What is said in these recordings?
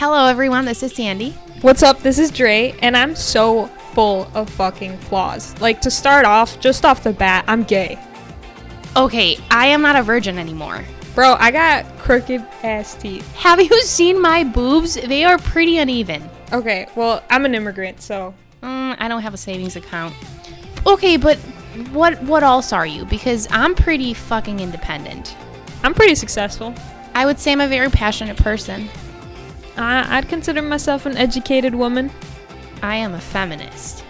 Hello, everyone. This is Sandy. What's up? This is Dre, and I'm so full of fucking flaws. Like, to start off, just off the bat, I'm gay. Okay, I am not a virgin anymore. Bro, I got crooked ass teeth. Have you seen my boobs? They are pretty uneven. Okay, well, I'm an immigrant, so. Mm, I don't have a savings account. Okay, but what what else are you? Because I'm pretty fucking independent. I'm pretty successful. I would say I'm a very passionate person. I, I'd consider myself an educated woman. I am a feminist.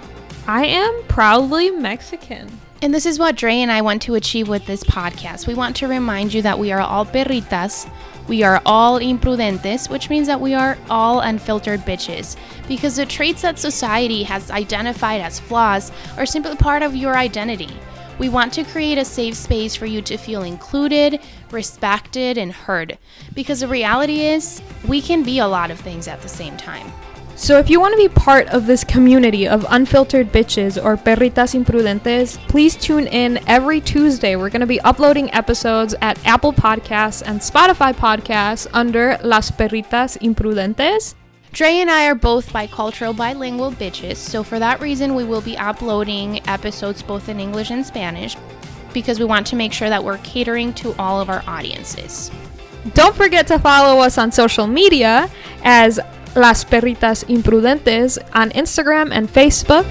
I am proudly Mexican. And this is what Dre and I want to achieve with this podcast. We want to remind you that we are all perritas, we are all imprudentes, which means that we are all unfiltered bitches. Because the traits that society has identified as flaws are simply part of your identity. We want to create a safe space for you to feel included, respected, and heard. Because the reality is, we can be a lot of things at the same time. So if you want to be part of this community of unfiltered bitches or perritas imprudentes, please tune in every Tuesday. We're going to be uploading episodes at Apple Podcasts and Spotify Podcasts under Las Perritas Imprudentes. Dre and I are both bicultural bilingual bitches, so for that reason, we will be uploading episodes both in English and Spanish because we want to make sure that we're catering to all of our audiences. Don't forget to follow us on social media as Las Perritas Imprudentes on Instagram and Facebook.